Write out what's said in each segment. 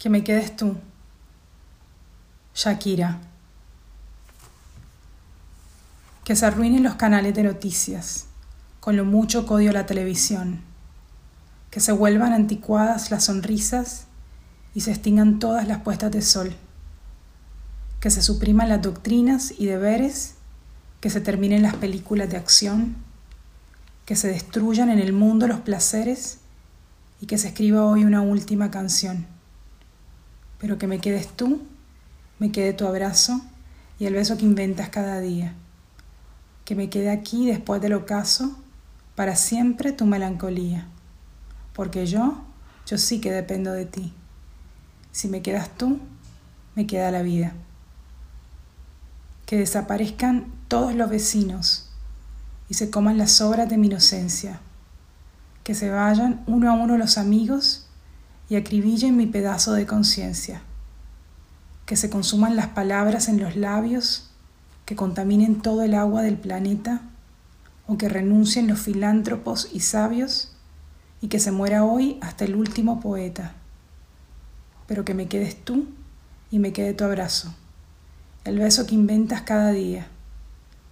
Que me quedes tú, Shakira. Que se arruinen los canales de noticias, con lo mucho que odio la televisión. Que se vuelvan anticuadas las sonrisas y se extingan todas las puestas de sol. Que se supriman las doctrinas y deberes, que se terminen las películas de acción, que se destruyan en el mundo los placeres y que se escriba hoy una última canción pero que me quedes tú, me quede tu abrazo y el beso que inventas cada día. Que me quede aquí después del ocaso, para siempre tu melancolía. Porque yo, yo sí que dependo de ti. Si me quedas tú, me queda la vida. Que desaparezcan todos los vecinos y se coman las sobras de mi inocencia. Que se vayan uno a uno los amigos y acribillen mi pedazo de conciencia. Que se consuman las palabras en los labios, que contaminen todo el agua del planeta, o que renuncien los filántropos y sabios, y que se muera hoy hasta el último poeta. Pero que me quedes tú y me quede tu abrazo, el beso que inventas cada día,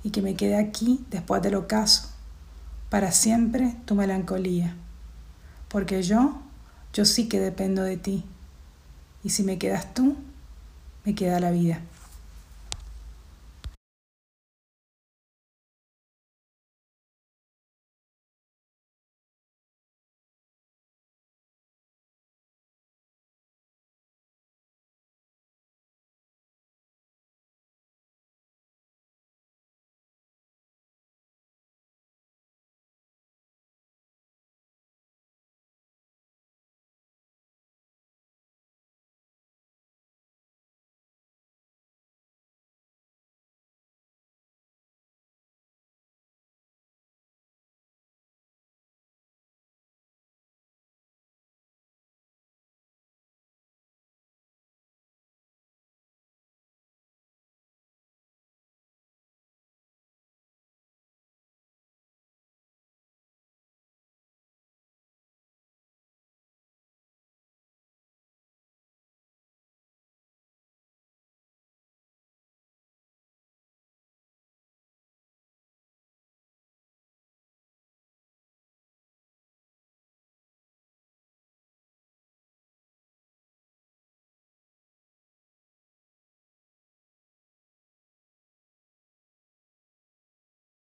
y que me quede aquí después del ocaso, para siempre tu melancolía, porque yo yo sí que dependo de ti. Y si me quedas tú, me queda la vida.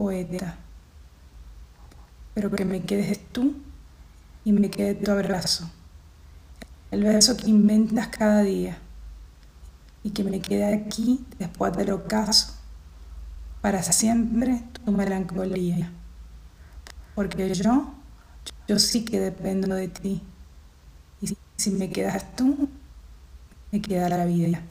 Poeta, pero que me quedes tú y me quede tu abrazo, el beso que inventas cada día y que me quede aquí después del ocaso, para siempre tu melancolía, porque yo, yo sí que dependo de ti. Y si me quedas tú, me queda la vida.